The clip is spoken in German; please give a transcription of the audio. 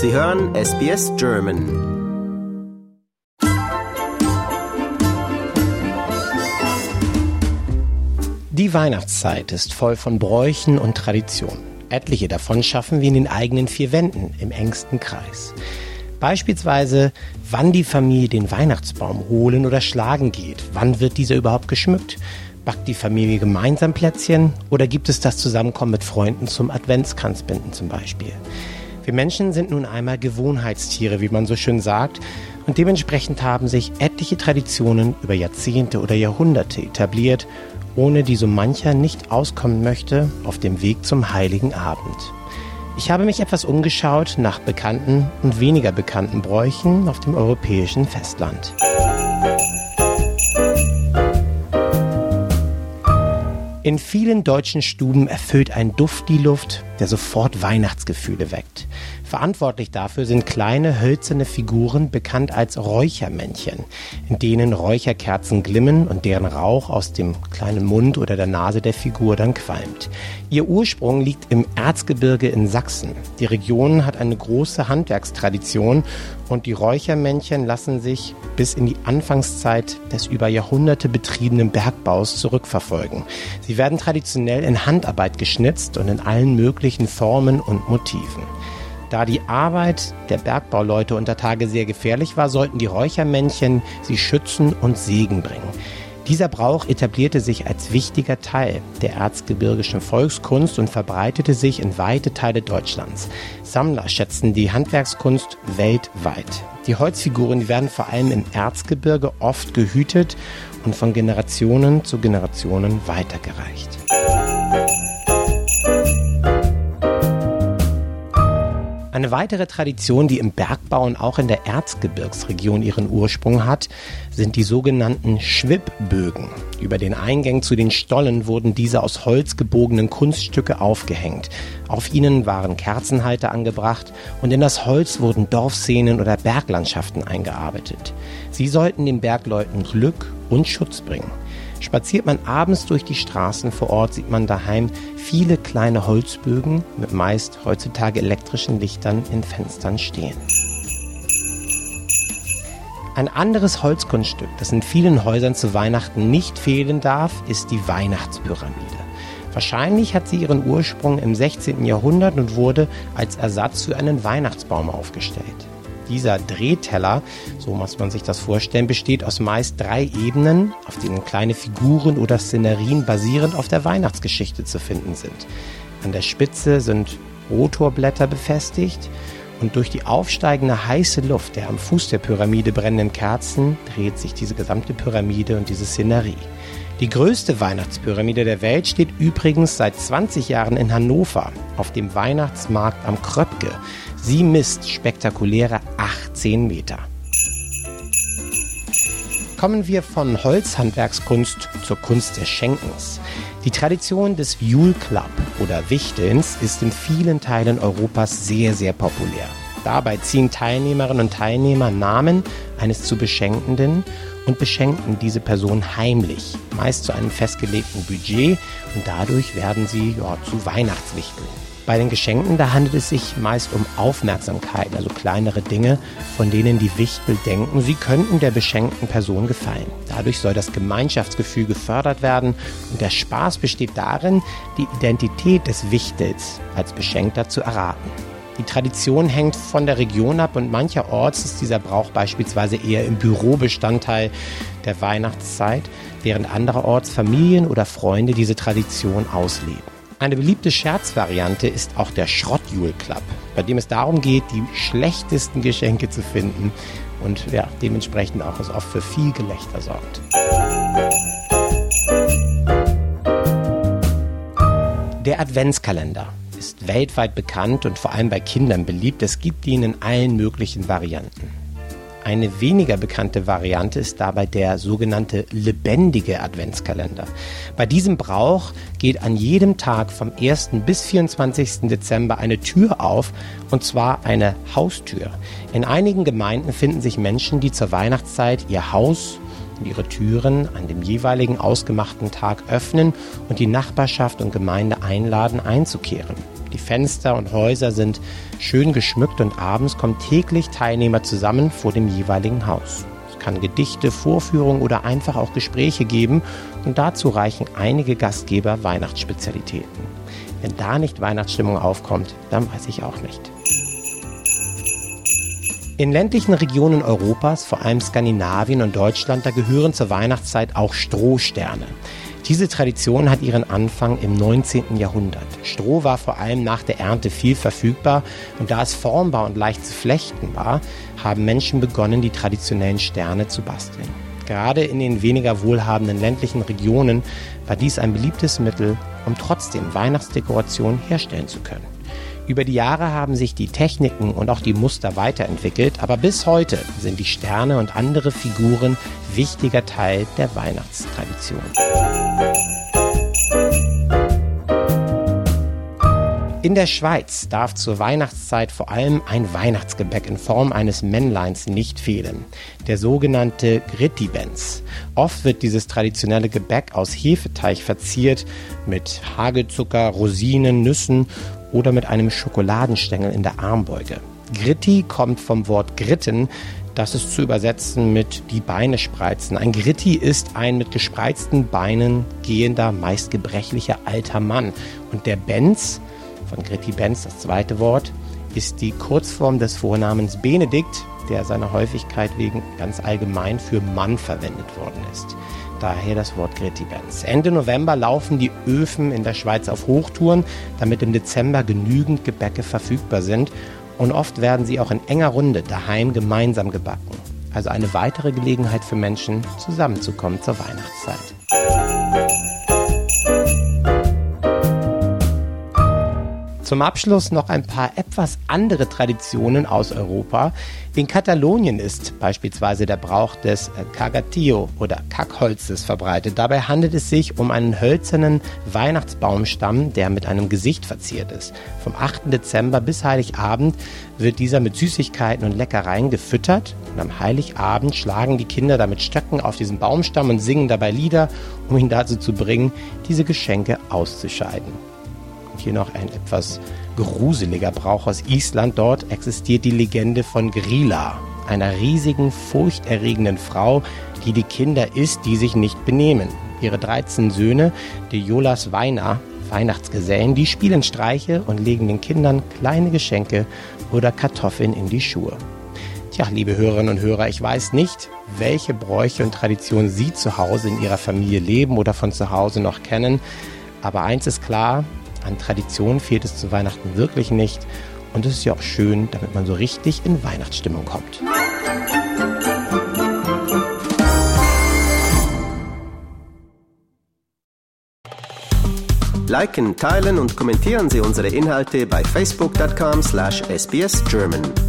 Sie hören SBS German. Die Weihnachtszeit ist voll von Bräuchen und Traditionen. Etliche davon schaffen wir in den eigenen vier Wänden, im engsten Kreis. Beispielsweise, wann die Familie den Weihnachtsbaum holen oder schlagen geht, wann wird dieser überhaupt geschmückt, backt die Familie gemeinsam Plätzchen oder gibt es das Zusammenkommen mit Freunden zum Adventskranzbinden zum Beispiel. Wir Menschen sind nun einmal Gewohnheitstiere, wie man so schön sagt, und dementsprechend haben sich etliche Traditionen über Jahrzehnte oder Jahrhunderte etabliert, ohne die so mancher nicht auskommen möchte auf dem Weg zum heiligen Abend. Ich habe mich etwas umgeschaut nach bekannten und weniger bekannten Bräuchen auf dem europäischen Festland. In vielen deutschen Stuben erfüllt ein Duft die Luft, der sofort Weihnachtsgefühle weckt. Verantwortlich dafür sind kleine hölzerne Figuren, bekannt als Räuchermännchen, in denen Räucherkerzen glimmen und deren Rauch aus dem kleinen Mund oder der Nase der Figur dann qualmt. Ihr Ursprung liegt im Erzgebirge in Sachsen. Die Region hat eine große Handwerkstradition und die Räuchermännchen lassen sich bis in die Anfangszeit des über Jahrhunderte betriebenen Bergbaus zurückverfolgen. Sie werden traditionell in Handarbeit geschnitzt und in allen möglichen Formen und Motiven. Da die Arbeit der Bergbauleute unter Tage sehr gefährlich war, sollten die Räuchermännchen sie schützen und Segen bringen. Dieser Brauch etablierte sich als wichtiger Teil der erzgebirgischen Volkskunst und verbreitete sich in weite Teile Deutschlands. Sammler schätzen die Handwerkskunst weltweit. Die Holzfiguren werden vor allem im Erzgebirge oft gehütet und von Generationen zu Generationen weitergereicht. Eine weitere Tradition, die im Bergbau und auch in der Erzgebirgsregion ihren Ursprung hat, sind die sogenannten Schwibbögen. Über den Eingängen zu den Stollen wurden diese aus Holz gebogenen Kunststücke aufgehängt. Auf ihnen waren Kerzenhalter angebracht und in das Holz wurden Dorfszenen oder Berglandschaften eingearbeitet. Sie sollten den Bergleuten Glück und Schutz bringen. Spaziert man abends durch die Straßen vor Ort, sieht man daheim viele kleine Holzbögen mit meist heutzutage elektrischen Lichtern in Fenstern stehen. Ein anderes Holzkunststück, das in vielen Häusern zu Weihnachten nicht fehlen darf, ist die Weihnachtspyramide. Wahrscheinlich hat sie ihren Ursprung im 16. Jahrhundert und wurde als Ersatz für einen Weihnachtsbaum aufgestellt. Dieser Drehteller, so muss man sich das vorstellen, besteht aus meist drei Ebenen, auf denen kleine Figuren oder Szenerien basierend auf der Weihnachtsgeschichte zu finden sind. An der Spitze sind Rotorblätter befestigt und durch die aufsteigende heiße Luft der am Fuß der Pyramide brennenden Kerzen dreht sich diese gesamte Pyramide und diese Szenerie. Die größte Weihnachtspyramide der Welt steht übrigens seit 20 Jahren in Hannover auf dem Weihnachtsmarkt am Kröpke. Sie misst spektakuläre 18 Meter. Kommen wir von Holzhandwerkskunst zur Kunst des Schenkens. Die Tradition des Yule Club oder Wichtelns ist in vielen Teilen Europas sehr, sehr populär. Dabei ziehen Teilnehmerinnen und Teilnehmer Namen eines zu Beschenkenden und beschenken diese Person heimlich, meist zu einem festgelegten Budget und dadurch werden sie ja, zu Weihnachtswichteln. Bei den Geschenken, da handelt es sich meist um Aufmerksamkeiten, also kleinere Dinge, von denen die Wichtel denken, sie könnten der beschenkten Person gefallen. Dadurch soll das Gemeinschaftsgefühl gefördert werden und der Spaß besteht darin, die Identität des Wichtels als Beschenkter zu erraten. Die Tradition hängt von der Region ab und mancherorts ist dieser Brauch beispielsweise eher im Bürobestandteil der Weihnachtszeit, während andererorts Familien oder Freunde diese Tradition ausleben. Eine beliebte Scherzvariante ist auch der Schrottjule Club, bei dem es darum geht, die schlechtesten Geschenke zu finden und ja, dementsprechend auch es oft für viel Gelächter sorgt. Der Adventskalender ist weltweit bekannt und vor allem bei Kindern beliebt. Es gibt ihn in allen möglichen Varianten. Eine weniger bekannte Variante ist dabei der sogenannte lebendige Adventskalender. Bei diesem Brauch geht an jedem Tag vom 1. bis 24. Dezember eine Tür auf, und zwar eine Haustür. In einigen Gemeinden finden sich Menschen, die zur Weihnachtszeit ihr Haus und ihre Türen an dem jeweiligen ausgemachten Tag öffnen und die Nachbarschaft und Gemeinde einladen einzukehren. Die Fenster und Häuser sind schön geschmückt und abends kommen täglich Teilnehmer zusammen vor dem jeweiligen Haus. Es kann Gedichte, Vorführungen oder einfach auch Gespräche geben und dazu reichen einige Gastgeber Weihnachtsspezialitäten. Wenn da nicht Weihnachtsstimmung aufkommt, dann weiß ich auch nicht. In ländlichen Regionen Europas, vor allem Skandinavien und Deutschland, da gehören zur Weihnachtszeit auch Strohsterne. Diese Tradition hat ihren Anfang im 19. Jahrhundert. Stroh war vor allem nach der Ernte viel verfügbar und da es formbar und leicht zu flechten war, haben Menschen begonnen, die traditionellen Sterne zu basteln. Gerade in den weniger wohlhabenden ländlichen Regionen war dies ein beliebtes Mittel, um trotzdem Weihnachtsdekoration herstellen zu können. Über die Jahre haben sich die Techniken und auch die Muster weiterentwickelt, aber bis heute sind die Sterne und andere Figuren wichtiger Teil der Weihnachtstradition. In der Schweiz darf zur Weihnachtszeit vor allem ein Weihnachtsgebäck in Form eines Männleins nicht fehlen, der sogenannte Grittibens. Oft wird dieses traditionelle Gebäck aus Hefeteig verziert mit Hagelzucker, Rosinen, Nüssen oder mit einem Schokoladenstängel in der Armbeuge. Gritti kommt vom Wort gritten, das ist zu übersetzen mit die Beine spreizen. Ein Gritti ist ein mit gespreizten Beinen gehender, meist gebrechlicher alter Mann. Und der Benz, von Gritti Benz das zweite Wort, ist die Kurzform des Vornamens Benedikt, der seiner Häufigkeit wegen ganz allgemein für Mann verwendet worden ist. Daher das Wort Gretibenz. Ende November laufen die Öfen in der Schweiz auf Hochtouren, damit im Dezember genügend Gebäcke verfügbar sind. Und oft werden sie auch in enger Runde daheim gemeinsam gebacken. Also eine weitere Gelegenheit für Menschen, zusammenzukommen zur Weihnachtszeit. Zum Abschluss noch ein paar etwas andere Traditionen aus Europa. In Katalonien ist beispielsweise der Brauch des Cagatillo oder Kackholzes verbreitet. Dabei handelt es sich um einen hölzernen Weihnachtsbaumstamm, der mit einem Gesicht verziert ist. Vom 8. Dezember bis Heiligabend wird dieser mit Süßigkeiten und Leckereien gefüttert und am Heiligabend schlagen die Kinder damit Stöcken auf diesen Baumstamm und singen dabei Lieder, um ihn dazu zu bringen, diese Geschenke auszuscheiden hier noch ein etwas gruseliger Brauch aus Island. Dort existiert die Legende von Grilla, einer riesigen, furchterregenden Frau, die die Kinder isst, die sich nicht benehmen. Ihre 13 Söhne, die Jolas Weiner, Weihnachtsgesellen, die spielen Streiche und legen den Kindern kleine Geschenke oder Kartoffeln in die Schuhe. Tja, liebe Hörerinnen und Hörer, ich weiß nicht, welche Bräuche und Traditionen Sie zu Hause in Ihrer Familie leben oder von zu Hause noch kennen. Aber eins ist klar, an Tradition fehlt es zu Weihnachten wirklich nicht. Und es ist ja auch schön, damit man so richtig in Weihnachtsstimmung kommt. Liken, teilen und kommentieren Sie unsere Inhalte bei facebook.com/sbsgerman.